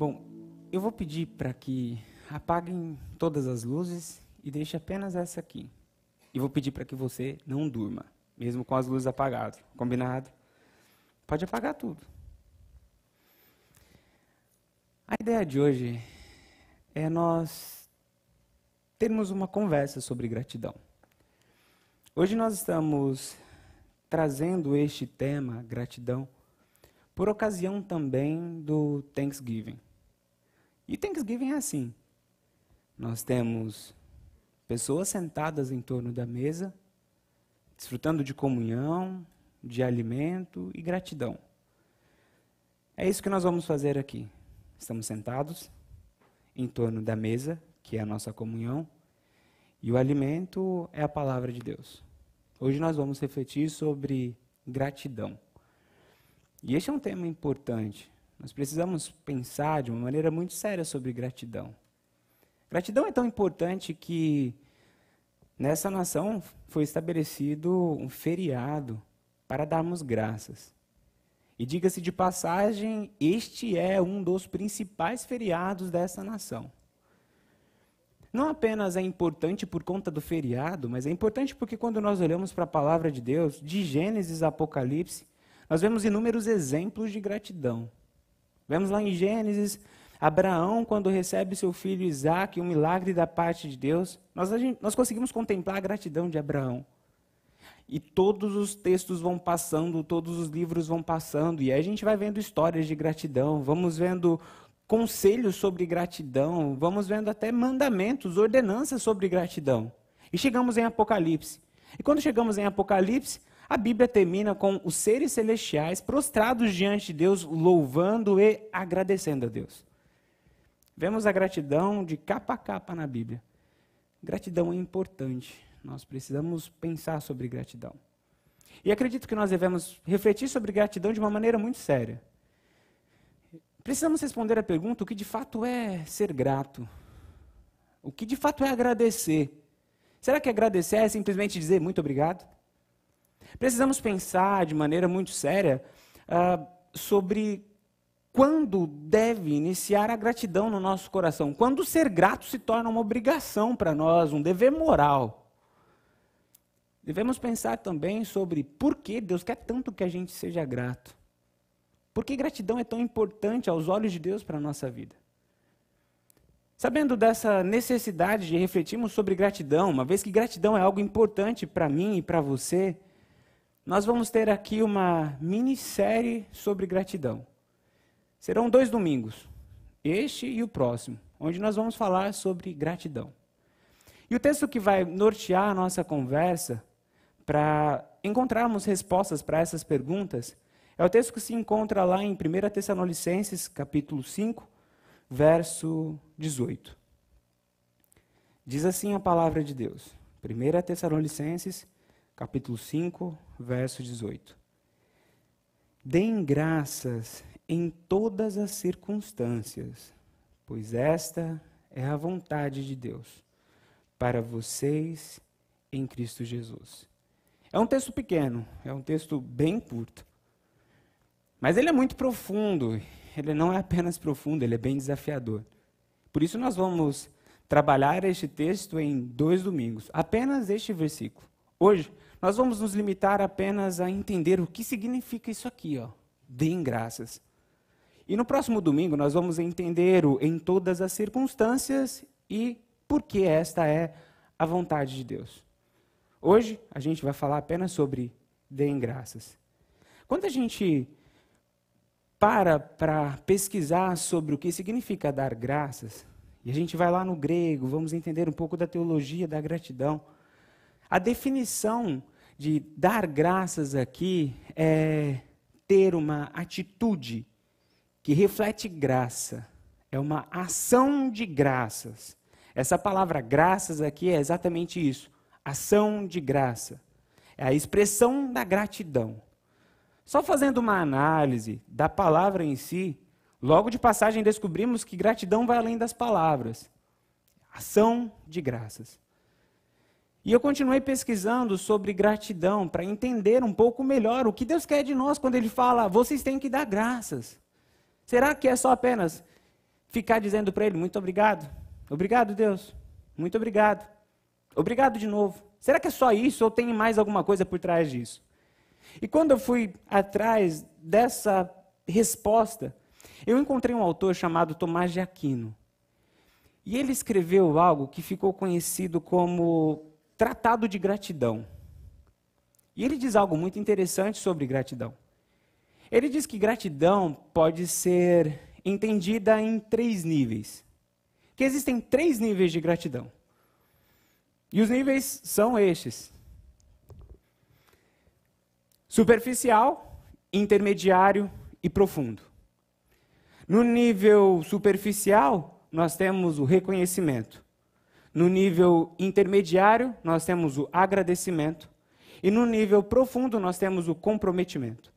Bom, eu vou pedir para que apaguem todas as luzes e deixe apenas essa aqui. E vou pedir para que você não durma, mesmo com as luzes apagadas. Combinado? Pode apagar tudo. A ideia de hoje é nós termos uma conversa sobre gratidão. Hoje nós estamos trazendo este tema, gratidão, por ocasião também do Thanksgiving. E Thanksgiving é assim: nós temos pessoas sentadas em torno da mesa, desfrutando de comunhão, de alimento e gratidão. É isso que nós vamos fazer aqui. Estamos sentados em torno da mesa, que é a nossa comunhão, e o alimento é a palavra de Deus. Hoje nós vamos refletir sobre gratidão. E este é um tema importante. Nós precisamos pensar de uma maneira muito séria sobre gratidão. Gratidão é tão importante que nessa nação foi estabelecido um feriado para darmos graças. E diga-se de passagem, este é um dos principais feriados dessa nação. Não apenas é importante por conta do feriado, mas é importante porque quando nós olhamos para a palavra de Deus, de Gênesis a Apocalipse, nós vemos inúmeros exemplos de gratidão. Vemos lá em Gênesis, Abraão, quando recebe seu filho Isaac, um milagre da parte de Deus, nós, nós conseguimos contemplar a gratidão de Abraão. E todos os textos vão passando, todos os livros vão passando, e aí a gente vai vendo histórias de gratidão, vamos vendo conselhos sobre gratidão, vamos vendo até mandamentos, ordenanças sobre gratidão. E chegamos em Apocalipse. E quando chegamos em Apocalipse, a Bíblia termina com os seres celestiais prostrados diante de Deus, louvando e agradecendo a Deus. Vemos a gratidão de capa a capa na Bíblia. Gratidão é importante nós precisamos pensar sobre gratidão. E acredito que nós devemos refletir sobre gratidão de uma maneira muito séria. Precisamos responder a pergunta: o que de fato é ser grato? O que de fato é agradecer? Será que agradecer é simplesmente dizer muito obrigado? Precisamos pensar de maneira muito séria uh, sobre quando deve iniciar a gratidão no nosso coração. Quando ser grato se torna uma obrigação para nós, um dever moral. Devemos pensar também sobre por que Deus quer tanto que a gente seja grato. Por que gratidão é tão importante aos olhos de Deus para a nossa vida? Sabendo dessa necessidade de refletirmos sobre gratidão, uma vez que gratidão é algo importante para mim e para você, nós vamos ter aqui uma minissérie sobre gratidão. Serão dois domingos, este e o próximo, onde nós vamos falar sobre gratidão. E o texto que vai nortear a nossa conversa para encontrarmos respostas para essas perguntas, é o texto que se encontra lá em 1 Tessalonicenses, capítulo 5, verso 18. Diz assim a palavra de Deus. 1 Tessalonicenses, capítulo 5, verso 18. Deem graças em todas as circunstâncias, pois esta é a vontade de Deus para vocês em Cristo Jesus. É um texto pequeno, é um texto bem curto. Mas ele é muito profundo. Ele não é apenas profundo, ele é bem desafiador. Por isso nós vamos trabalhar este texto em dois domingos, apenas este versículo. Hoje nós vamos nos limitar apenas a entender o que significa isso aqui, ó. Deem graças. E no próximo domingo nós vamos entender o em todas as circunstâncias e por que esta é a vontade de Deus. Hoje a gente vai falar apenas sobre deem graças. Quando a gente para para pesquisar sobre o que significa dar graças, e a gente vai lá no grego, vamos entender um pouco da teologia da gratidão. A definição de dar graças aqui é ter uma atitude que reflete graça, é uma ação de graças. Essa palavra graças aqui é exatamente isso ação de graça. É a expressão da gratidão. Só fazendo uma análise da palavra em si, logo de passagem descobrimos que gratidão vai além das palavras. Ação de graças. E eu continuei pesquisando sobre gratidão para entender um pouco melhor o que Deus quer de nós quando Ele fala, vocês têm que dar graças. Será que é só apenas ficar dizendo para ele: muito obrigado, obrigado, Deus, muito obrigado, obrigado de novo. Será que é só isso ou tem mais alguma coisa por trás disso? E quando eu fui atrás dessa resposta, eu encontrei um autor chamado Tomás de Aquino. E ele escreveu algo que ficou conhecido como Tratado de Gratidão. E ele diz algo muito interessante sobre gratidão. Ele diz que gratidão pode ser entendida em três níveis. Que existem três níveis de gratidão. E os níveis são estes: superficial, intermediário e profundo. No nível superficial, nós temos o reconhecimento. No nível intermediário, nós temos o agradecimento. E no nível profundo, nós temos o comprometimento.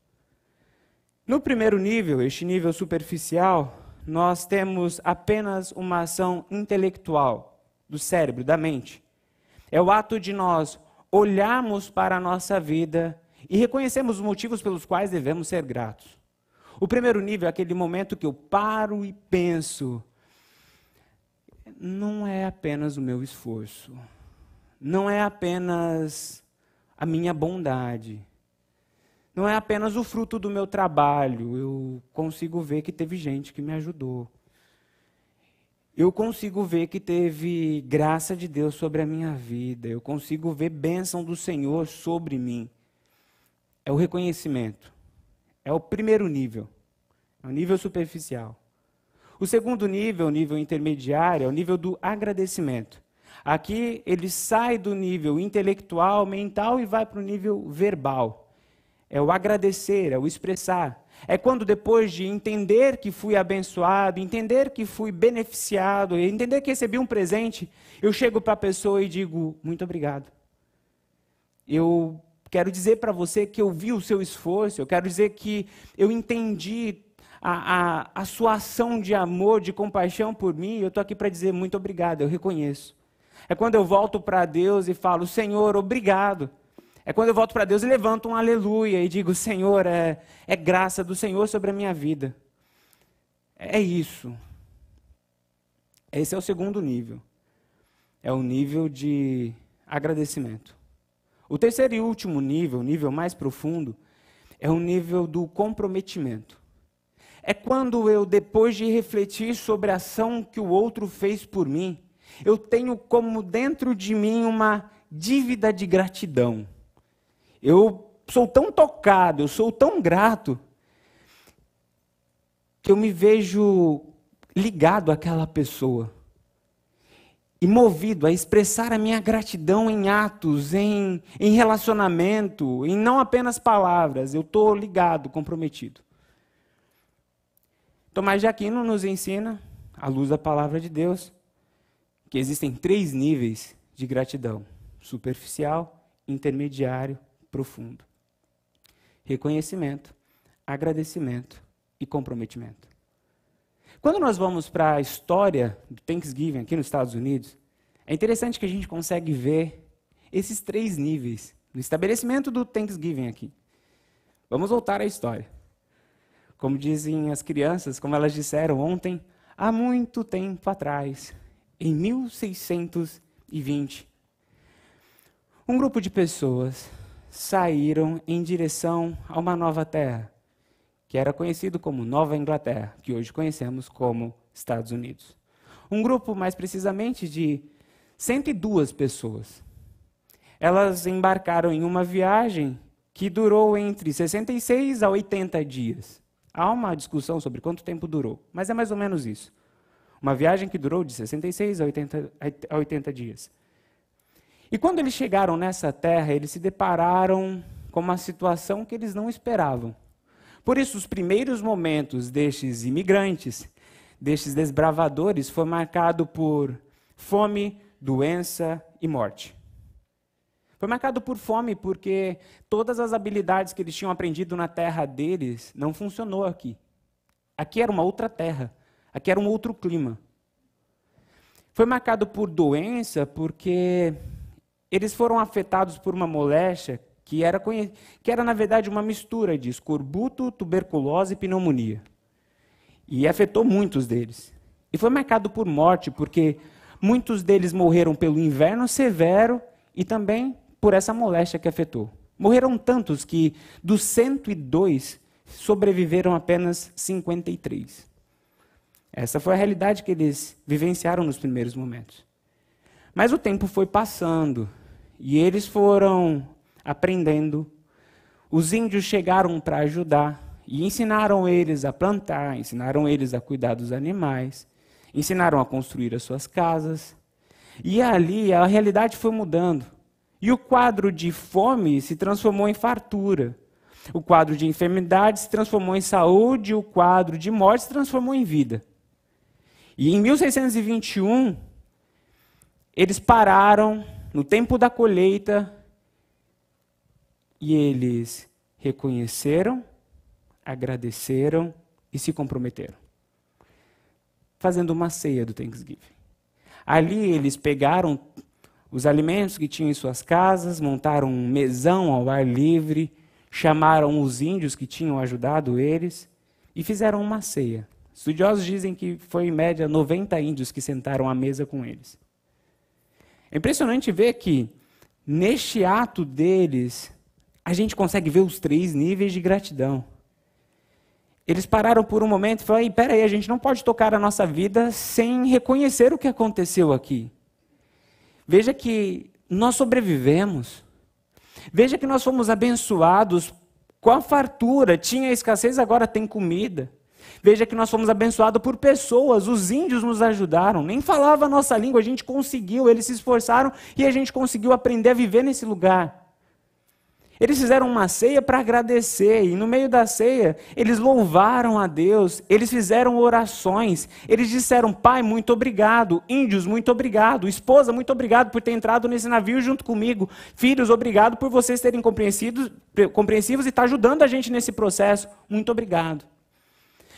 No primeiro nível, este nível superficial, nós temos apenas uma ação intelectual do cérebro, da mente. É o ato de nós olharmos para a nossa vida e reconhecermos os motivos pelos quais devemos ser gratos. O primeiro nível é aquele momento que eu paro e penso: não é apenas o meu esforço, não é apenas a minha bondade, não é apenas o fruto do meu trabalho. Eu consigo ver que teve gente que me ajudou. Eu consigo ver que teve graça de Deus sobre a minha vida. Eu consigo ver bênção do Senhor sobre mim. É o reconhecimento. É o primeiro nível. É o nível superficial. O segundo nível, o nível intermediário, é o nível do agradecimento. Aqui ele sai do nível intelectual, mental e vai para o nível verbal é o agradecer, é o expressar. É quando depois de entender que fui abençoado, entender que fui beneficiado, entender que recebi um presente, eu chego para a pessoa e digo: muito obrigado. Eu quero dizer para você que eu vi o seu esforço, eu quero dizer que eu entendi a, a, a sua ação de amor, de compaixão por mim, eu estou aqui para dizer muito obrigado, eu reconheço. É quando eu volto para Deus e falo: Senhor, obrigado. É quando eu volto para Deus e levanto um aleluia e digo: Senhor, é, é graça do Senhor sobre a minha vida. É isso. Esse é o segundo nível. É o nível de agradecimento. O terceiro e último nível, o nível mais profundo, é o nível do comprometimento. É quando eu, depois de refletir sobre a ação que o outro fez por mim, eu tenho como dentro de mim uma dívida de gratidão. Eu sou tão tocado, eu sou tão grato, que eu me vejo ligado àquela pessoa e movido a expressar a minha gratidão em atos, em, em relacionamento, em não apenas palavras. Eu estou ligado, comprometido. Tomás de Aquino nos ensina, à luz da palavra de Deus, que existem três níveis de gratidão: superficial, intermediário profundo. Reconhecimento, agradecimento e comprometimento. Quando nós vamos para a história do Thanksgiving aqui nos Estados Unidos, é interessante que a gente consegue ver esses três níveis no estabelecimento do Thanksgiving aqui. Vamos voltar à história. Como dizem as crianças, como elas disseram ontem, há muito tempo atrás, em 1620, um grupo de pessoas saíram em direção a uma nova terra, que era conhecido como Nova Inglaterra, que hoje conhecemos como Estados Unidos. Um grupo, mais precisamente, de 102 pessoas. Elas embarcaram em uma viagem que durou entre 66 a 80 dias. Há uma discussão sobre quanto tempo durou, mas é mais ou menos isso. Uma viagem que durou de 66 a 80, a 80 dias. E quando eles chegaram nessa terra, eles se depararam com uma situação que eles não esperavam. Por isso, os primeiros momentos destes imigrantes, destes desbravadores, foi marcado por fome, doença e morte. Foi marcado por fome porque todas as habilidades que eles tinham aprendido na terra deles não funcionou aqui. Aqui era uma outra terra, aqui era um outro clima. Foi marcado por doença porque eles foram afetados por uma moléstia que era, que era, na verdade, uma mistura de escorbuto, tuberculose e pneumonia. E afetou muitos deles. E foi marcado por morte, porque muitos deles morreram pelo inverno severo e também por essa moléstia que afetou. Morreram tantos que dos 102 sobreviveram apenas 53. Essa foi a realidade que eles vivenciaram nos primeiros momentos. Mas o tempo foi passando e eles foram aprendendo. Os índios chegaram para ajudar e ensinaram eles a plantar, ensinaram eles a cuidar dos animais, ensinaram a construir as suas casas. E ali a realidade foi mudando. E o quadro de fome se transformou em fartura. O quadro de enfermidade se transformou em saúde, o quadro de morte se transformou em vida. E em 1621, eles pararam no tempo da colheita e eles reconheceram, agradeceram e se comprometeram. Fazendo uma ceia do Thanksgiving. Ali eles pegaram os alimentos que tinham em suas casas, montaram um mesão ao ar livre, chamaram os índios que tinham ajudado eles e fizeram uma ceia. Estudiosos dizem que foi em média 90 índios que sentaram à mesa com eles. É impressionante ver que neste ato deles a gente consegue ver os três níveis de gratidão. Eles pararam por um momento e falaram: peraí, a gente não pode tocar a nossa vida sem reconhecer o que aconteceu aqui. Veja que nós sobrevivemos. Veja que nós fomos abençoados com a fartura. Tinha escassez, agora tem comida. Veja que nós fomos abençoados por pessoas, os índios nos ajudaram, nem falava a nossa língua, a gente conseguiu, eles se esforçaram e a gente conseguiu aprender a viver nesse lugar. Eles fizeram uma ceia para agradecer, e no meio da ceia, eles louvaram a Deus, eles fizeram orações, eles disseram: Pai, muito obrigado, índios, muito obrigado, esposa, muito obrigado por ter entrado nesse navio junto comigo, filhos, obrigado por vocês terem compreensivos e estar tá ajudando a gente nesse processo, muito obrigado.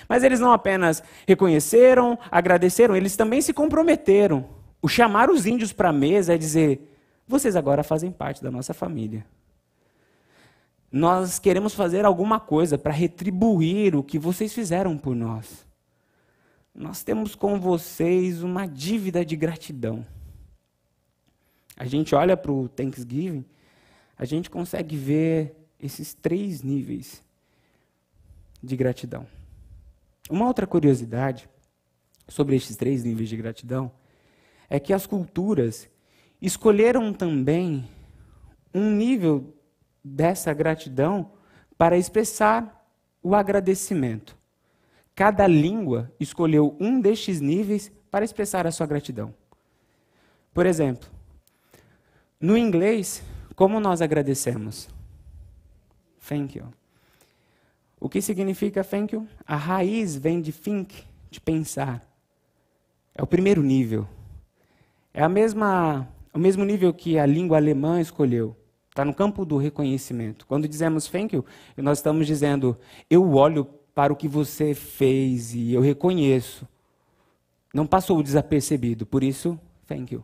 Mas eles não apenas reconheceram, agradeceram, eles também se comprometeram. O chamar os índios para a mesa é dizer: vocês agora fazem parte da nossa família nós queremos fazer alguma coisa para retribuir o que vocês fizeram por nós. Nós temos com vocês uma dívida de gratidão. A gente olha para o Thanksgiving, a gente consegue ver esses três níveis de gratidão. Uma outra curiosidade sobre esses três níveis de gratidão é que as culturas escolheram também um nível dessa gratidão para expressar o agradecimento. Cada língua escolheu um destes níveis para expressar a sua gratidão. Por exemplo, no inglês, como nós agradecemos? Thank you. O que significa thank you? A raiz vem de think, de pensar. É o primeiro nível. É a mesma, o mesmo nível que a língua alemã escolheu. Está no campo do reconhecimento. Quando dizemos thank you, nós estamos dizendo, eu olho para o que você fez e eu reconheço. Não passou desapercebido, por isso, thank you.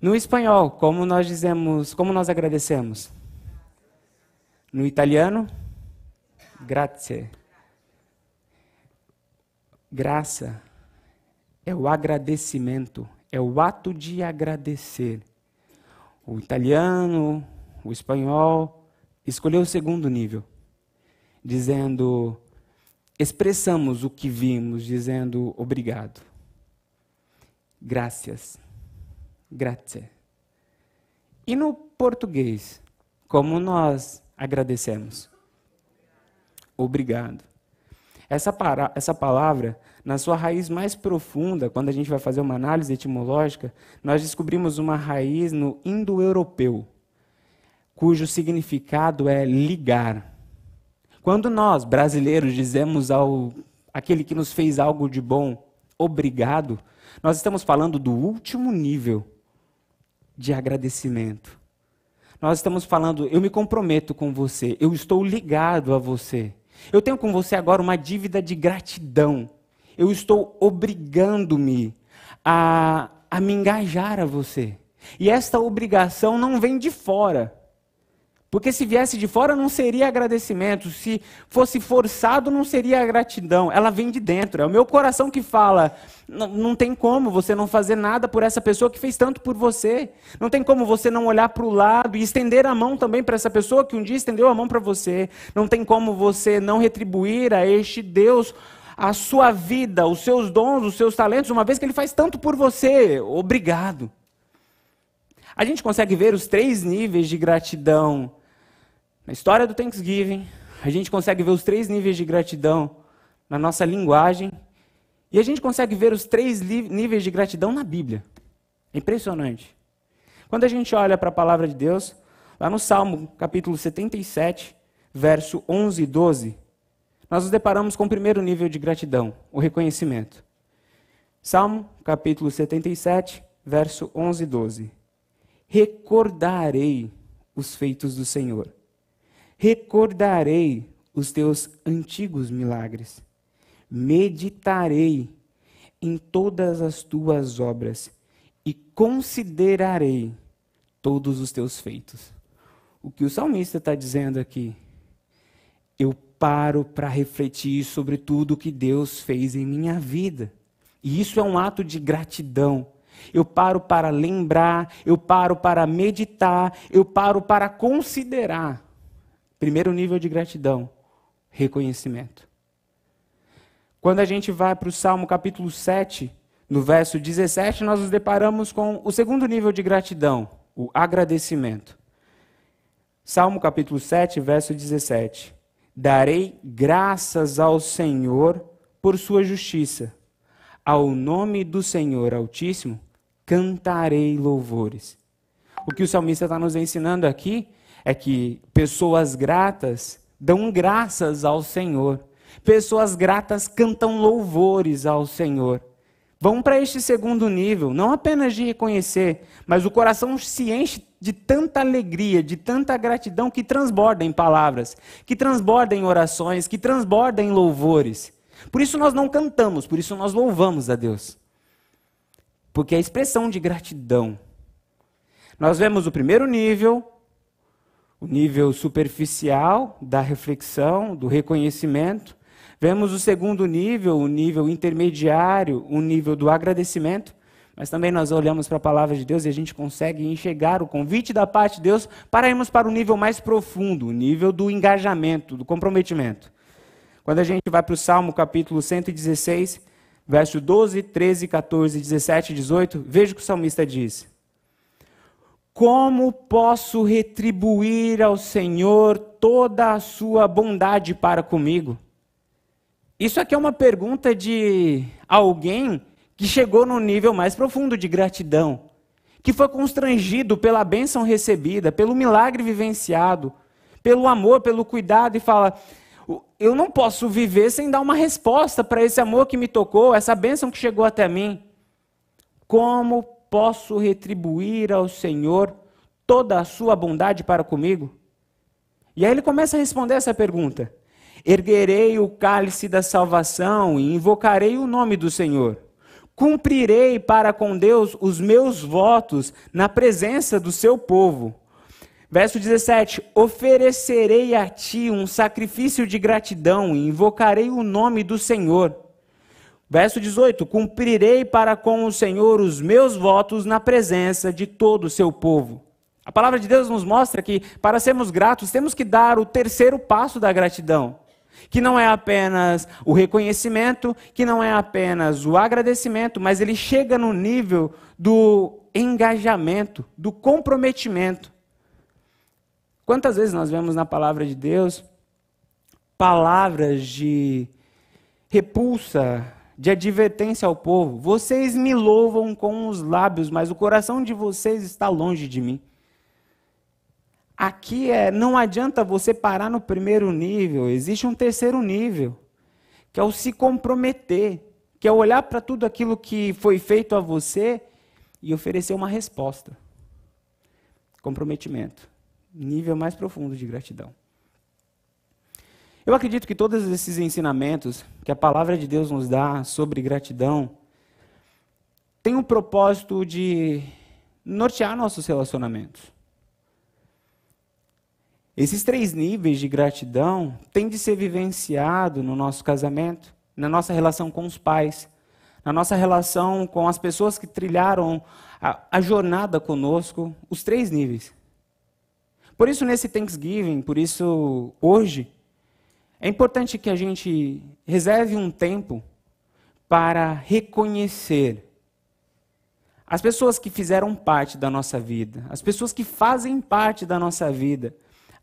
No espanhol, como nós dizemos, como nós agradecemos? No italiano, grazie. Graça é o agradecimento, é o ato de agradecer o italiano, o espanhol, escolheu o segundo nível, dizendo: expressamos o que vimos, dizendo obrigado. Graças. Grazie. E no português, como nós agradecemos? Obrigado. Essa, para, essa palavra na sua raiz mais profunda, quando a gente vai fazer uma análise etimológica, nós descobrimos uma raiz no indo-europeu, cujo significado é ligar. Quando nós, brasileiros, dizemos ao aquele que nos fez algo de bom, obrigado, nós estamos falando do último nível de agradecimento. Nós estamos falando, eu me comprometo com você, eu estou ligado a você. Eu tenho com você agora uma dívida de gratidão eu estou obrigando-me a, a me engajar a você. E esta obrigação não vem de fora. Porque se viesse de fora não seria agradecimento, se fosse forçado não seria gratidão. Ela vem de dentro. É o meu coração que fala: não, tem como você não fazer nada por essa pessoa que fez tanto por você. Não tem como você não olhar para o lado e estender a mão também para essa pessoa que um dia estendeu a mão para você. Não tem como você não retribuir a este Deus a sua vida, os seus dons, os seus talentos, uma vez que ele faz tanto por você. Obrigado. A gente consegue ver os três níveis de gratidão na história do Thanksgiving, a gente consegue ver os três níveis de gratidão na nossa linguagem, e a gente consegue ver os três níveis de gratidão na Bíblia. É impressionante. Quando a gente olha para a palavra de Deus, lá no Salmo capítulo 77, verso 11 e 12, nós nos deparamos com o primeiro nível de gratidão, o reconhecimento. Salmo capítulo 77, verso 11 e 12. Recordarei os feitos do Senhor Recordarei os teus antigos milagres. Meditarei em todas as tuas obras e considerarei todos os teus feitos. O que o salmista está dizendo aqui? Eu paro para refletir sobre tudo que Deus fez em minha vida. E isso é um ato de gratidão. Eu paro para lembrar, eu paro para meditar, eu paro para considerar Primeiro nível de gratidão, reconhecimento. Quando a gente vai para o Salmo capítulo 7, no verso 17, nós nos deparamos com o segundo nível de gratidão, o agradecimento. Salmo capítulo 7, verso 17. Darei graças ao Senhor por sua justiça. Ao nome do Senhor Altíssimo cantarei louvores. O que o salmista está nos ensinando aqui é que pessoas gratas dão graças ao Senhor. Pessoas gratas cantam louvores ao Senhor. Vão para este segundo nível, não apenas de reconhecer, mas o coração se enche de tanta alegria, de tanta gratidão que transborda em palavras, que transborda em orações, que transborda em louvores. Por isso nós não cantamos, por isso nós louvamos a Deus. Porque é a expressão de gratidão. Nós vemos o primeiro nível, o nível superficial da reflexão, do reconhecimento. Vemos o segundo nível, o nível intermediário, o nível do agradecimento. Mas também nós olhamos para a palavra de Deus e a gente consegue enxergar o convite da parte de Deus para irmos para o nível mais profundo, o nível do engajamento, do comprometimento. Quando a gente vai para o Salmo capítulo 116, verso 12, 13, 14, 17 e 18, veja o que o salmista diz. Como posso retribuir ao Senhor toda a sua bondade para comigo? Isso aqui é uma pergunta de alguém que chegou no nível mais profundo de gratidão, que foi constrangido pela bênção recebida, pelo milagre vivenciado, pelo amor, pelo cuidado, e fala: Eu não posso viver sem dar uma resposta para esse amor que me tocou, essa bênção que chegou até mim. Como posso retribuir ao Senhor toda a sua bondade para comigo? E aí ele começa a responder essa pergunta: Erguerei o cálice da salvação e invocarei o nome do Senhor. Cumprirei para com Deus os meus votos na presença do seu povo. Verso 17: Oferecerei a ti um sacrifício de gratidão e invocarei o nome do Senhor. Verso 18: Cumprirei para com o Senhor os meus votos na presença de todo o seu povo. A palavra de Deus nos mostra que, para sermos gratos, temos que dar o terceiro passo da gratidão, que não é apenas o reconhecimento, que não é apenas o agradecimento, mas ele chega no nível do engajamento, do comprometimento. Quantas vezes nós vemos na palavra de Deus palavras de repulsa, de advertência ao povo. Vocês me louvam com os lábios, mas o coração de vocês está longe de mim. Aqui é, não adianta você parar no primeiro nível, existe um terceiro nível, que é o se comprometer, que é olhar para tudo aquilo que foi feito a você e oferecer uma resposta. Comprometimento. Nível mais profundo de gratidão. Eu acredito que todos esses ensinamentos que a palavra de Deus nos dá sobre gratidão têm o propósito de nortear nossos relacionamentos. Esses três níveis de gratidão têm de ser vivenciado no nosso casamento, na nossa relação com os pais, na nossa relação com as pessoas que trilharam a, a jornada conosco, os três níveis. Por isso, nesse Thanksgiving, por isso, hoje, é importante que a gente reserve um tempo para reconhecer as pessoas que fizeram parte da nossa vida, as pessoas que fazem parte da nossa vida,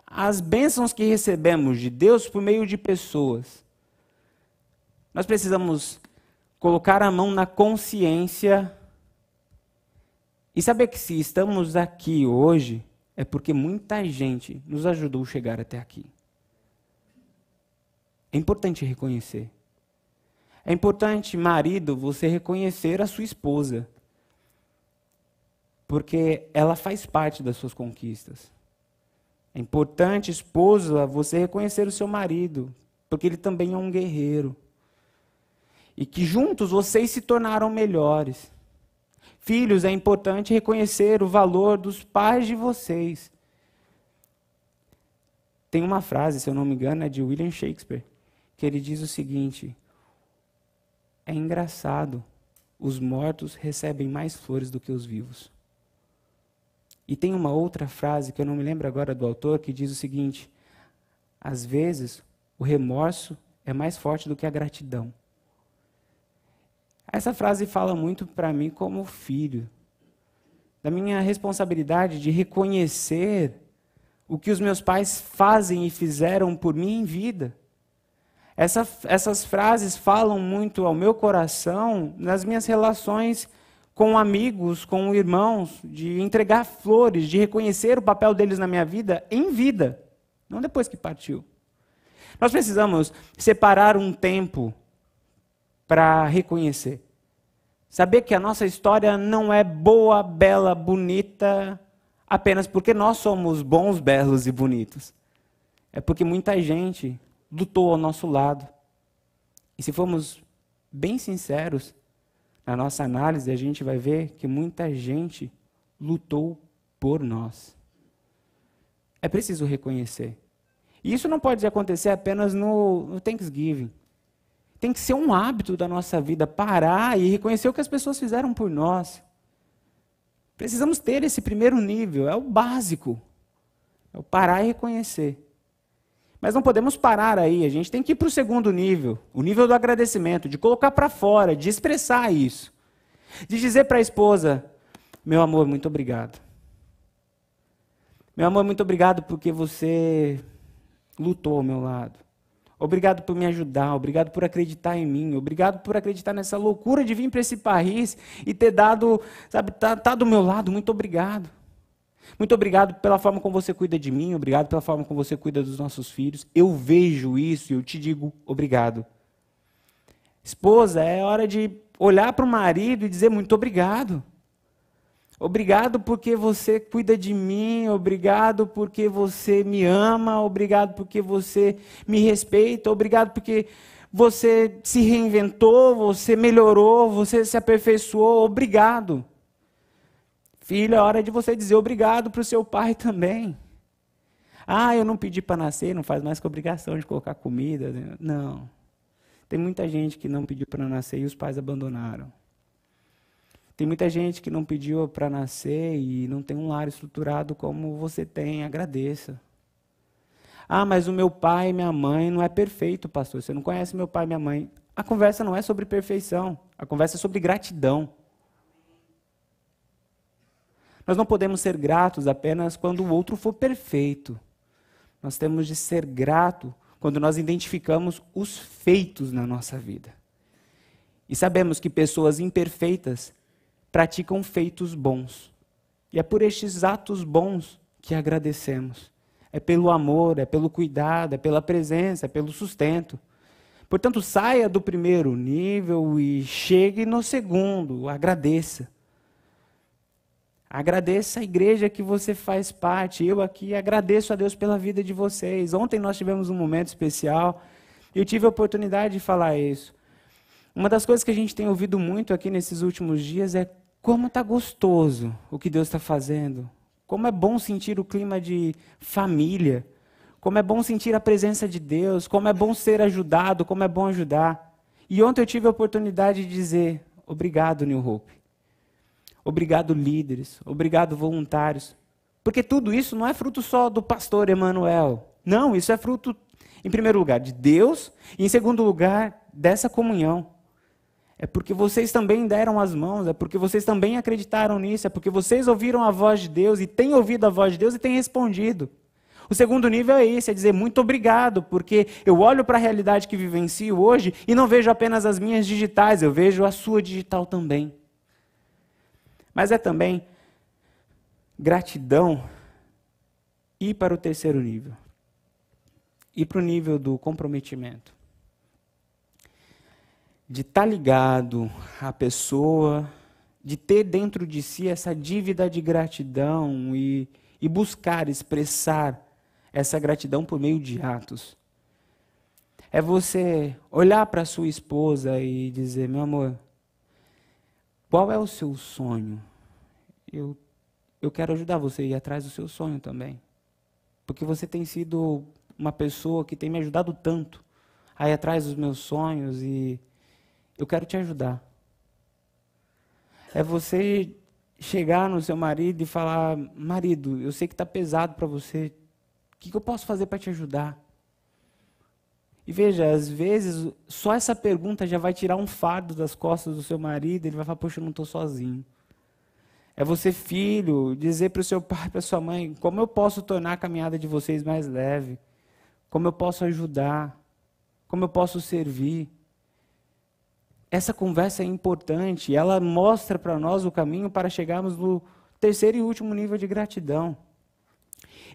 as bênçãos que recebemos de Deus por meio de pessoas. Nós precisamos colocar a mão na consciência e saber que se estamos aqui hoje é porque muita gente nos ajudou a chegar até aqui. É importante reconhecer. É importante, marido, você reconhecer a sua esposa. Porque ela faz parte das suas conquistas. É importante, esposa, você reconhecer o seu marido, porque ele também é um guerreiro. E que juntos vocês se tornaram melhores. Filhos, é importante reconhecer o valor dos pais de vocês. Tem uma frase, se eu não me engano, é de William Shakespeare, que ele diz o seguinte: É engraçado, os mortos recebem mais flores do que os vivos. E tem uma outra frase que eu não me lembro agora do autor que diz o seguinte: às vezes o remorso é mais forte do que a gratidão. Essa frase fala muito para mim como filho, da minha responsabilidade de reconhecer o que os meus pais fazem e fizeram por mim em vida. Essa, essas frases falam muito ao meu coração nas minhas relações com amigos, com irmãos, de entregar flores, de reconhecer o papel deles na minha vida em vida, não depois que partiu. Nós precisamos separar um tempo para reconhecer. Saber que a nossa história não é boa, bela, bonita, apenas porque nós somos bons, belos e bonitos. É porque muita gente lutou ao nosso lado. E se formos bem sinceros, na nossa análise, a gente vai ver que muita gente lutou por nós. É preciso reconhecer. E isso não pode acontecer apenas no, no Thanksgiving. Tem que ser um hábito da nossa vida parar e reconhecer o que as pessoas fizeram por nós. Precisamos ter esse primeiro nível, é o básico. É o parar e reconhecer. Mas não podemos parar aí, a gente tem que ir para o segundo nível, o nível do agradecimento, de colocar para fora, de expressar isso. De dizer para a esposa: Meu amor, muito obrigado. Meu amor, muito obrigado porque você lutou ao meu lado. Obrigado por me ajudar, obrigado por acreditar em mim, obrigado por acreditar nessa loucura de vir para esse país e ter dado, sabe, tá, tá do meu lado, muito obrigado. Muito obrigado pela forma como você cuida de mim, obrigado pela forma como você cuida dos nossos filhos. Eu vejo isso e eu te digo obrigado. Esposa, é hora de olhar para o marido e dizer muito obrigado. Obrigado porque você cuida de mim, obrigado porque você me ama, obrigado porque você me respeita, obrigado porque você se reinventou, você melhorou, você se aperfeiçoou, obrigado. Filho, é hora de você dizer obrigado para o seu pai também. Ah, eu não pedi para nascer, não faz mais que obrigação de colocar comida. Não. Tem muita gente que não pediu para nascer e os pais abandonaram. Tem muita gente que não pediu para nascer e não tem um lar estruturado como você tem. Agradeça. Ah, mas o meu pai e minha mãe não é perfeito, pastor. Você não conhece meu pai e minha mãe. A conversa não é sobre perfeição. A conversa é sobre gratidão. Nós não podemos ser gratos apenas quando o outro for perfeito. Nós temos de ser grato quando nós identificamos os feitos na nossa vida. E sabemos que pessoas imperfeitas praticam feitos bons. E é por estes atos bons que agradecemos. É pelo amor, é pelo cuidado, é pela presença, é pelo sustento. Portanto, saia do primeiro nível e chegue no segundo, agradeça. Agradeça a igreja que você faz parte. Eu aqui agradeço a Deus pela vida de vocês. Ontem nós tivemos um momento especial e eu tive a oportunidade de falar isso. Uma das coisas que a gente tem ouvido muito aqui nesses últimos dias é como está gostoso o que Deus está fazendo. Como é bom sentir o clima de família. como é bom sentir a presença de Deus, como é bom ser ajudado, como é bom ajudar. E ontem eu tive a oportunidade de dizer: obrigado, New Hope. Obrigado, líderes. Obrigado, voluntários. Porque tudo isso não é fruto só do pastor Emanuel. Não, isso é fruto, em primeiro lugar, de Deus, e em segundo lugar, dessa comunhão. É porque vocês também deram as mãos, é porque vocês também acreditaram nisso, é porque vocês ouviram a voz de Deus e têm ouvido a voz de Deus e têm respondido. O segundo nível é esse, é dizer muito obrigado, porque eu olho para a realidade que vivencio hoje e não vejo apenas as minhas digitais, eu vejo a sua digital também. Mas é também gratidão ir para o terceiro nível. Ir para o nível do comprometimento. De estar tá ligado à pessoa, de ter dentro de si essa dívida de gratidão e, e buscar expressar essa gratidão por meio de atos. É você olhar para sua esposa e dizer: meu amor, qual é o seu sonho? Eu, eu quero ajudar você a ir atrás do seu sonho também. Porque você tem sido uma pessoa que tem me ajudado tanto a ir atrás dos meus sonhos e eu quero te ajudar. É você chegar no seu marido e falar: marido, eu sei que está pesado para você, o que, que eu posso fazer para te ajudar? E veja, às vezes, só essa pergunta já vai tirar um fardo das costas do seu marido, ele vai falar, poxa, eu não estou sozinho. É você, filho, dizer para o seu pai, para sua mãe, como eu posso tornar a caminhada de vocês mais leve? Como eu posso ajudar? Como eu posso servir? Essa conversa é importante, ela mostra para nós o caminho para chegarmos no terceiro e último nível de gratidão.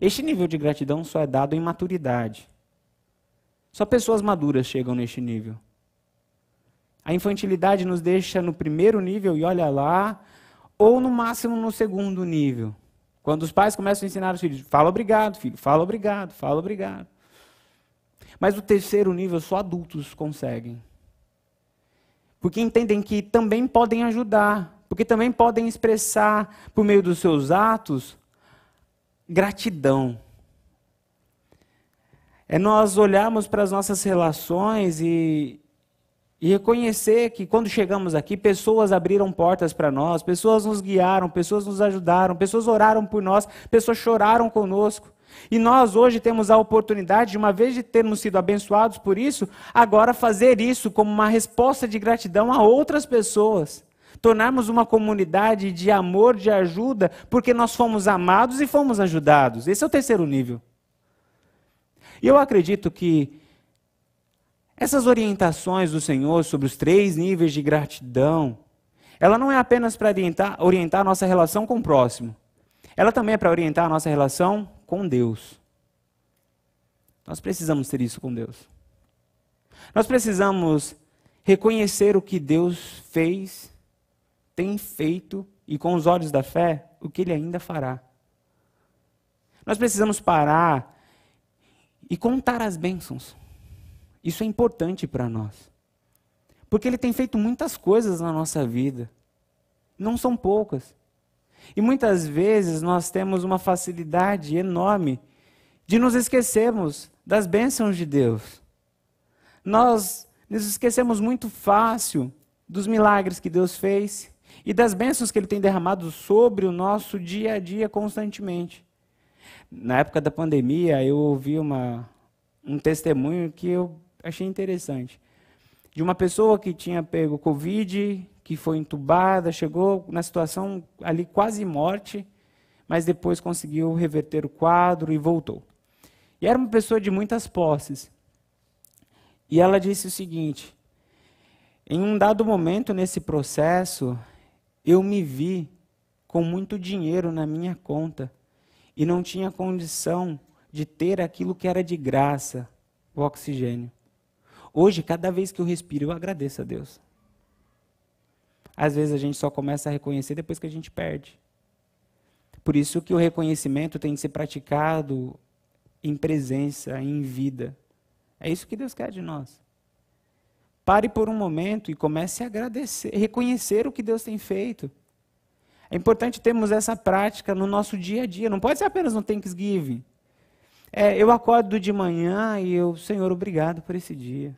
Este nível de gratidão só é dado em maturidade. Só pessoas maduras chegam neste nível. A infantilidade nos deixa no primeiro nível e olha lá, ou no máximo no segundo nível. Quando os pais começam a ensinar os filhos, fala obrigado, filho, fala obrigado, fala obrigado. Mas o terceiro nível só adultos conseguem. Porque entendem que também podem ajudar, porque também podem expressar, por meio dos seus atos, gratidão. É nós olharmos para as nossas relações e, e reconhecer que quando chegamos aqui, pessoas abriram portas para nós, pessoas nos guiaram, pessoas nos ajudaram, pessoas oraram por nós, pessoas choraram conosco. E nós hoje temos a oportunidade, de uma vez de termos sido abençoados por isso, agora fazer isso como uma resposta de gratidão a outras pessoas tornarmos uma comunidade de amor, de ajuda, porque nós fomos amados e fomos ajudados. Esse é o terceiro nível. E eu acredito que essas orientações do Senhor sobre os três níveis de gratidão, ela não é apenas para orientar, orientar a nossa relação com o próximo, ela também é para orientar a nossa relação com Deus. Nós precisamos ter isso com Deus. Nós precisamos reconhecer o que Deus fez tem feito e com os olhos da fé o que ele ainda fará. Nós precisamos parar e contar as bênçãos. Isso é importante para nós. Porque ele tem feito muitas coisas na nossa vida. Não são poucas. E muitas vezes nós temos uma facilidade enorme de nos esquecermos das bênçãos de Deus. Nós nos esquecemos muito fácil dos milagres que Deus fez e das bênçãos que Ele tem derramado sobre o nosso dia a dia constantemente. Na época da pandemia, eu ouvi uma, um testemunho que eu achei interessante. De uma pessoa que tinha pego Covid, que foi entubada, chegou na situação ali quase morte, mas depois conseguiu reverter o quadro e voltou. E era uma pessoa de muitas posses. E ela disse o seguinte: em um dado momento nesse processo, eu me vi com muito dinheiro na minha conta e não tinha condição de ter aquilo que era de graça, o oxigênio. Hoje, cada vez que eu respiro, eu agradeço a Deus. Às vezes a gente só começa a reconhecer depois que a gente perde. Por isso que o reconhecimento tem que ser praticado em presença, em vida. É isso que Deus quer de nós. Pare por um momento e comece a agradecer, reconhecer o que Deus tem feito. É importante termos essa prática no nosso dia a dia. Não pode ser apenas no Thanksgiving. É, eu acordo de manhã e eu, Senhor, obrigado por esse dia.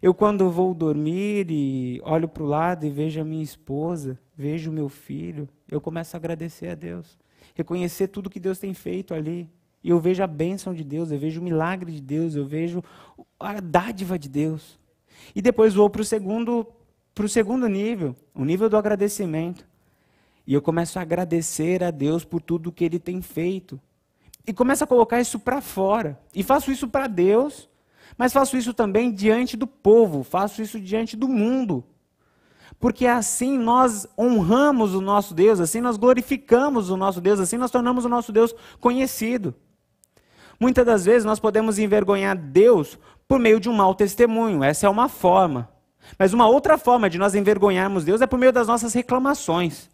Eu, quando vou dormir e olho para o lado e vejo a minha esposa, vejo o meu filho, eu começo a agradecer a Deus. Reconhecer tudo que Deus tem feito ali. E eu vejo a bênção de Deus, eu vejo o milagre de Deus, eu vejo a dádiva de Deus. E depois vou para o segundo, pro segundo nível, o nível do agradecimento. E eu começo a agradecer a Deus por tudo que Ele tem feito. E começo a colocar isso para fora. E faço isso para Deus, mas faço isso também diante do povo, faço isso diante do mundo. Porque assim nós honramos o nosso Deus, assim nós glorificamos o nosso Deus, assim nós tornamos o nosso Deus conhecido. Muitas das vezes nós podemos envergonhar Deus por meio de um mau testemunho, essa é uma forma. Mas uma outra forma de nós envergonharmos Deus é por meio das nossas reclamações.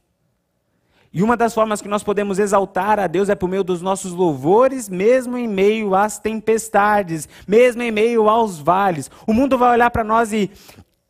E uma das formas que nós podemos exaltar a Deus é por meio dos nossos louvores, mesmo em meio às tempestades, mesmo em meio aos vales. O mundo vai olhar para nós e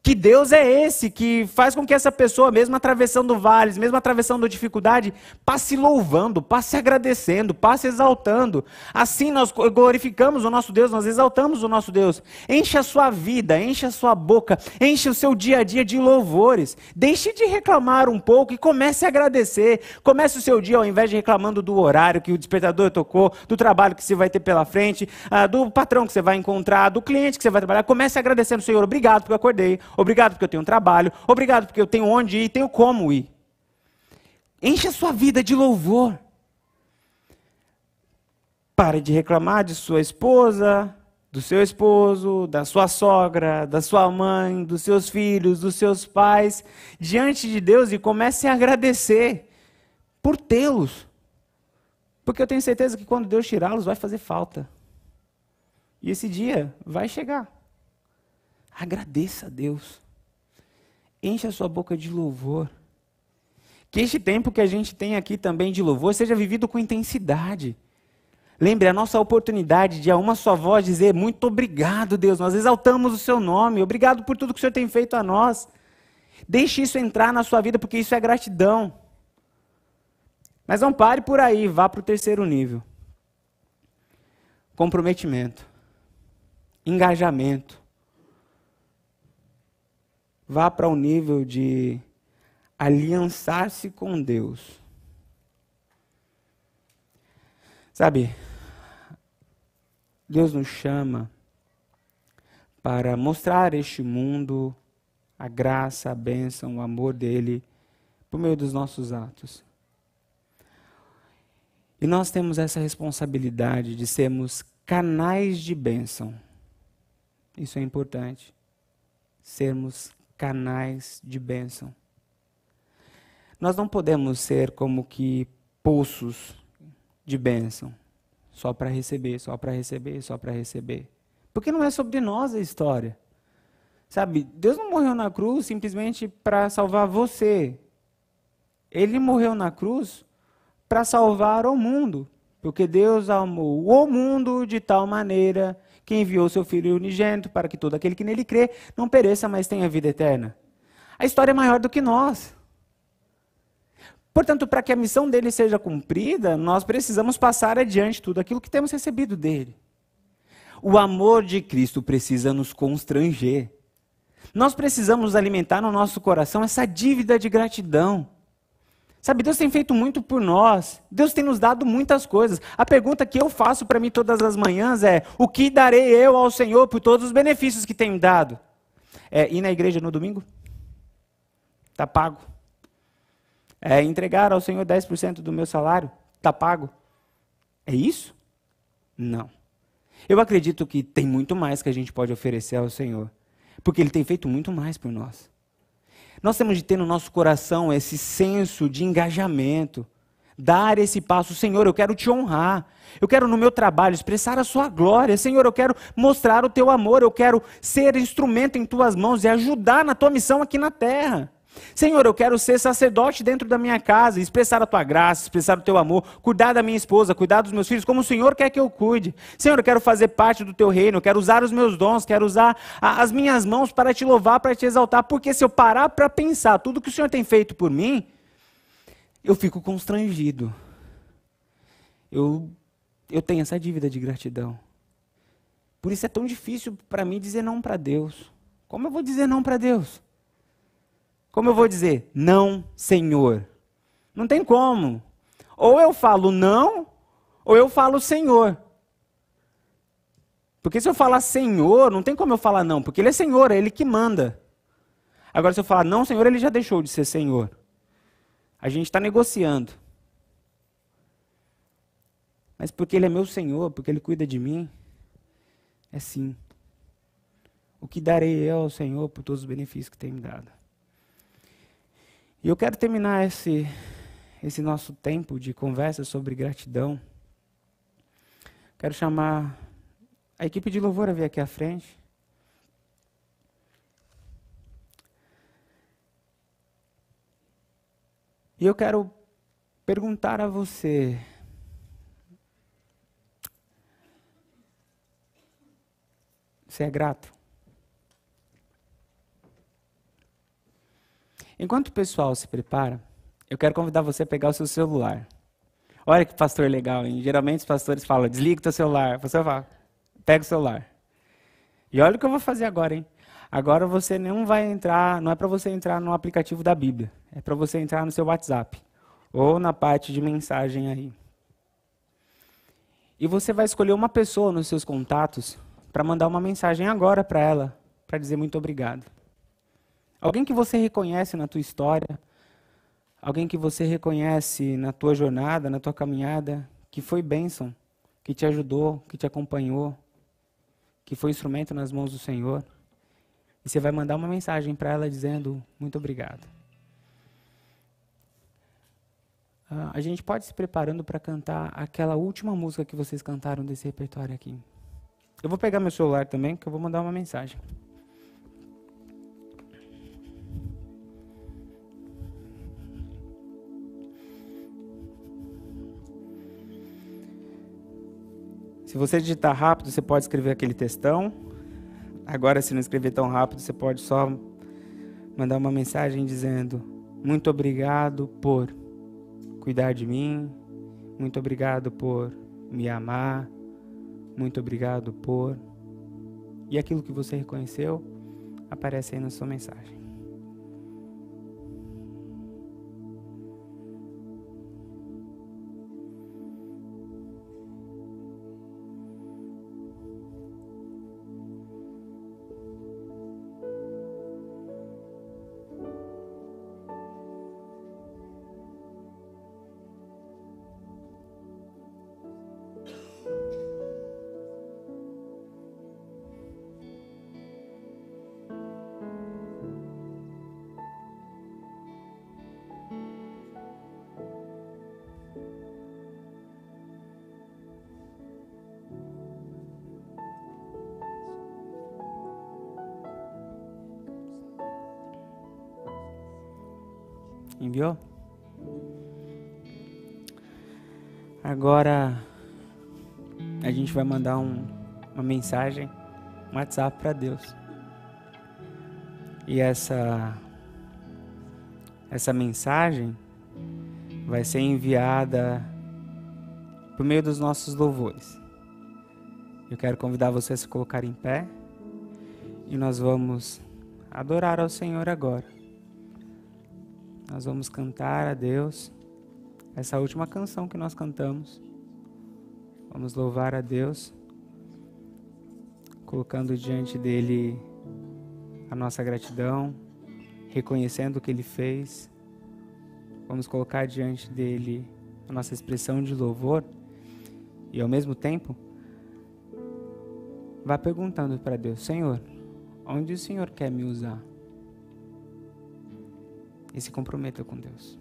que Deus é esse que faz com que essa pessoa, mesmo atravessando vales, mesmo atravessando dificuldade, passe louvando, passe agradecendo, passe exaltando. Assim nós glorificamos o nosso Deus, nós exaltamos o nosso Deus. Enche a sua vida, enche a sua boca, enche o seu dia a dia de louvores. Deixe de reclamar um pouco e comece a agradecer. Comece o seu dia ao invés de reclamando do horário que o despertador tocou, do trabalho que você vai ter pela frente, ah, do patrão que você vai encontrar, do cliente que você vai trabalhar. Comece agradecendo, Senhor, obrigado porque eu acordei. Obrigado porque eu tenho um trabalho. Obrigado porque eu tenho onde ir, tenho como ir. Enche a sua vida de louvor. Pare de reclamar de sua esposa, do seu esposo, da sua sogra, da sua mãe, dos seus filhos, dos seus pais, diante de Deus e comece a agradecer por tê-los. Porque eu tenho certeza que quando Deus tirá-los vai fazer falta. E esse dia vai chegar. Agradeça a Deus. Enche a sua boca de louvor. Que este tempo que a gente tem aqui também de louvor seja vivido com intensidade. Lembre a nossa oportunidade de a uma só voz dizer muito obrigado, Deus. Nós exaltamos o seu nome. Obrigado por tudo que o Senhor tem feito a nós. Deixe isso entrar na sua vida, porque isso é gratidão. Mas não pare por aí, vá para o terceiro nível: comprometimento, engajamento vá para o nível de aliançar-se com Deus. Sabe, Deus nos chama para mostrar este mundo a graça, a bênção, o amor dele por meio dos nossos atos. E nós temos essa responsabilidade de sermos canais de bênção. Isso é importante. Sermos canais de bênção. Nós não podemos ser como que poços de bênção, só para receber, só para receber, só para receber. Porque não é sobre nós a história. Sabe, Deus não morreu na cruz simplesmente para salvar você. Ele morreu na cruz para salvar o mundo. Porque Deus amou o mundo de tal maneira que enviou seu Filho unigênito para que todo aquele que nele crê não pereça, mas tenha vida eterna. A história é maior do que nós. Portanto, para que a missão dele seja cumprida, nós precisamos passar adiante tudo aquilo que temos recebido dele. O amor de Cristo precisa nos constranger. Nós precisamos alimentar no nosso coração essa dívida de gratidão. Sabe, Deus tem feito muito por nós. Deus tem nos dado muitas coisas. A pergunta que eu faço para mim todas as manhãs é: o que darei eu ao Senhor por todos os benefícios que tem me dado? É ir na igreja no domingo? Está pago. É entregar ao Senhor 10% do meu salário? Está pago. É isso? Não. Eu acredito que tem muito mais que a gente pode oferecer ao Senhor. Porque Ele tem feito muito mais por nós. Nós temos de ter no nosso coração esse senso de engajamento, dar esse passo. Senhor, eu quero te honrar. Eu quero no meu trabalho expressar a sua glória. Senhor, eu quero mostrar o teu amor. Eu quero ser instrumento em tuas mãos e ajudar na tua missão aqui na terra. Senhor, eu quero ser sacerdote dentro da minha casa, expressar a tua graça, expressar o teu amor, cuidar da minha esposa, cuidar dos meus filhos, como o Senhor quer que eu cuide. Senhor, eu quero fazer parte do teu reino, eu quero usar os meus dons, quero usar a, as minhas mãos para te louvar, para te exaltar, porque se eu parar para pensar tudo que o Senhor tem feito por mim, eu fico constrangido. Eu, eu tenho essa dívida de gratidão. Por isso é tão difícil para mim dizer não para Deus. Como eu vou dizer não para Deus? Como eu vou dizer não, Senhor? Não tem como. Ou eu falo não, ou eu falo Senhor. Porque se eu falar Senhor, não tem como eu falar não, porque Ele é Senhor, é Ele que manda. Agora, se eu falar não, Senhor, Ele já deixou de ser Senhor. A gente está negociando. Mas porque Ele é meu Senhor, porque Ele cuida de mim, é sim. O que darei eu ao Senhor por todos os benefícios que tem me dado? E eu quero terminar esse, esse nosso tempo de conversa sobre gratidão. Quero chamar a equipe de louvor a vir aqui à frente. E eu quero perguntar a você, Você é grato? Enquanto o pessoal se prepara, eu quero convidar você a pegar o seu celular. Olha que pastor legal, hein? Geralmente os pastores falam, desliga o teu celular. Você fala, pega o celular. E olha o que eu vou fazer agora, hein? Agora você não vai entrar, não é para você entrar no aplicativo da Bíblia, é para você entrar no seu WhatsApp ou na parte de mensagem aí. E você vai escolher uma pessoa nos seus contatos para mandar uma mensagem agora para ela, para dizer muito obrigado. Alguém que você reconhece na tua história, alguém que você reconhece na tua jornada, na tua caminhada, que foi bênção, que te ajudou, que te acompanhou, que foi instrumento nas mãos do Senhor. E você vai mandar uma mensagem para ela dizendo muito obrigado. Uh, a gente pode se preparando para cantar aquela última música que vocês cantaram desse repertório aqui. Eu vou pegar meu celular também, que eu vou mandar uma mensagem. Se você digitar rápido, você pode escrever aquele textão. Agora, se não escrever tão rápido, você pode só mandar uma mensagem dizendo: Muito obrigado por cuidar de mim. Muito obrigado por me amar. Muito obrigado por. E aquilo que você reconheceu aparece aí na sua mensagem. Gente vai mandar um, uma mensagem, um WhatsApp para Deus. E essa essa mensagem vai ser enviada por meio dos nossos louvores. Eu quero convidar você a se colocar em pé e nós vamos adorar ao Senhor agora. Nós vamos cantar a Deus essa última canção que nós cantamos. Vamos louvar a Deus, colocando diante dele a nossa gratidão, reconhecendo o que ele fez. Vamos colocar diante dele a nossa expressão de louvor e ao mesmo tempo vá perguntando para Deus: Senhor, onde o Senhor quer me usar? e se comprometa com Deus.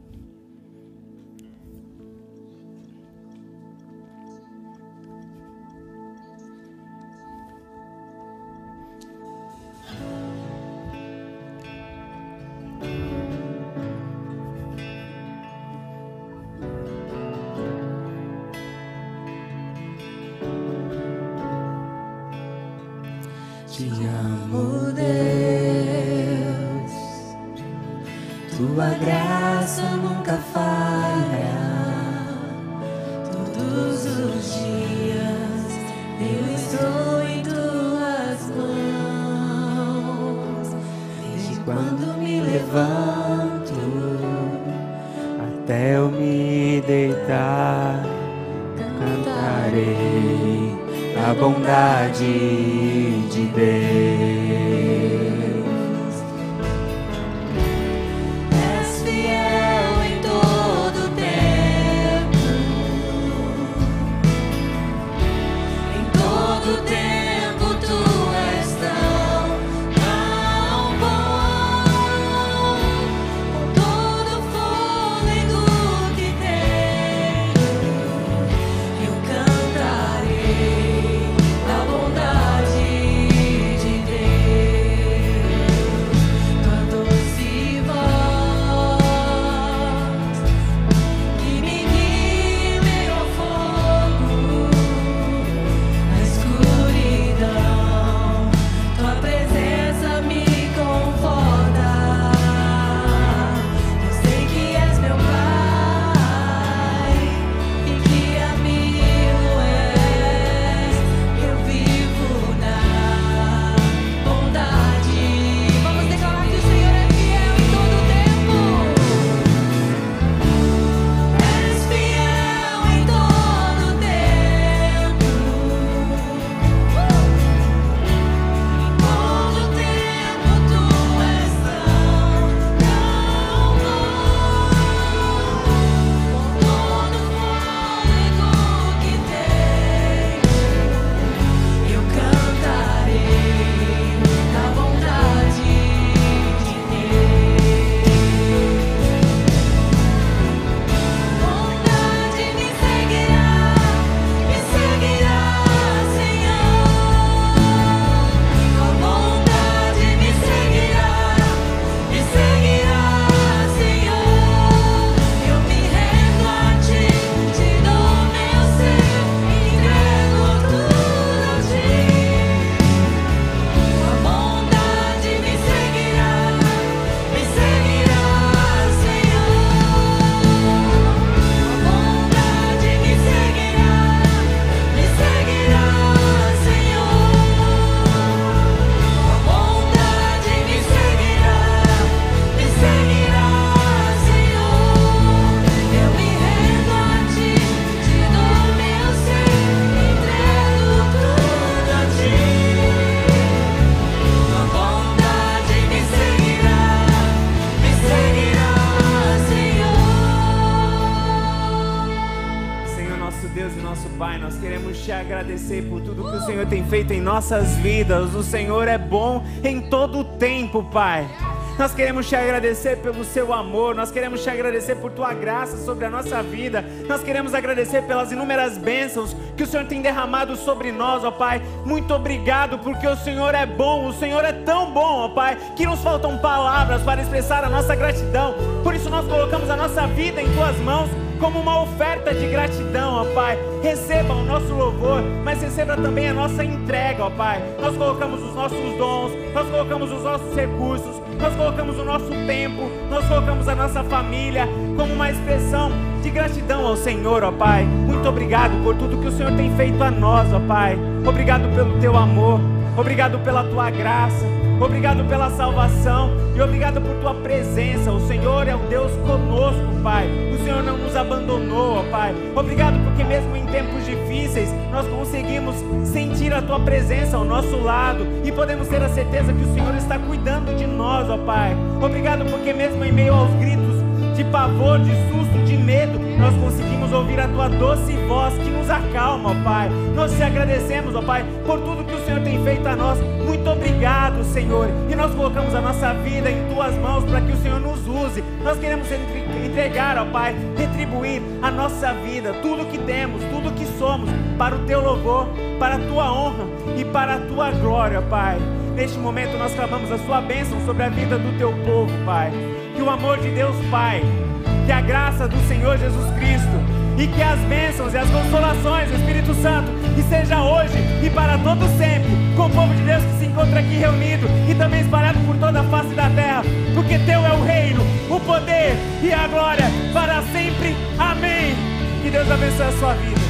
Feito em nossas vidas. O Senhor é bom em todo o tempo, Pai. Nós queremos te agradecer pelo seu amor, nós queremos te agradecer por tua graça sobre a nossa vida, nós queremos agradecer pelas inúmeras bênçãos que o Senhor tem derramado sobre nós, ó Pai. Muito obrigado, porque o Senhor é bom, o Senhor é tão bom, ó Pai, que nos faltam palavras para expressar a nossa gratidão. Por isso nós colocamos a nossa vida em tuas mãos como uma oferta de gratidão, ó Pai. Receba o nosso louvor, mas receba também a nossa entrega, ó Pai. Nós colocamos os nossos dons, nós colocamos os nossos recursos, nós colocamos o nosso tempo, nós colocamos a nossa família como uma expressão de gratidão ao Senhor, ó Pai. Muito obrigado por tudo que o Senhor tem feito a nós, ó Pai. Obrigado pelo teu amor, obrigado pela tua graça. Obrigado pela salvação e obrigado por tua presença. O Senhor é o Deus conosco, Pai. O Senhor não nos abandonou, ó Pai. Obrigado porque mesmo em tempos difíceis nós conseguimos sentir a tua presença ao nosso lado e podemos ter a certeza que o Senhor está cuidando de nós, ó Pai. Obrigado porque mesmo em meio aos gritos de pavor, de susto, de medo, nós conseguimos ouvir a tua doce voz que nos acalma, ó Pai. Nós te agradecemos, ó Pai, por tudo que o Senhor tem feito a nós. Muito obrigado, Senhor. E nós colocamos a nossa vida em tuas mãos para que o Senhor nos use. Nós queremos entregar, ó Pai, retribuir a nossa vida, tudo que temos, tudo que somos, para o teu louvor, para a tua honra e para a tua glória, Pai. Neste momento nós clamamos a sua bênção sobre a vida do teu povo, Pai que o amor de Deus Pai, que a graça do Senhor Jesus Cristo e que as bênçãos e as consolações do Espírito Santo que seja hoje e para todo sempre com o povo de Deus que se encontra aqui reunido e também espalhado por toda a face da terra, porque teu é o reino, o poder e a glória para sempre. Amém. Que Deus abençoe a sua vida.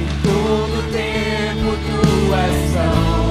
Em todo tempo tu és só.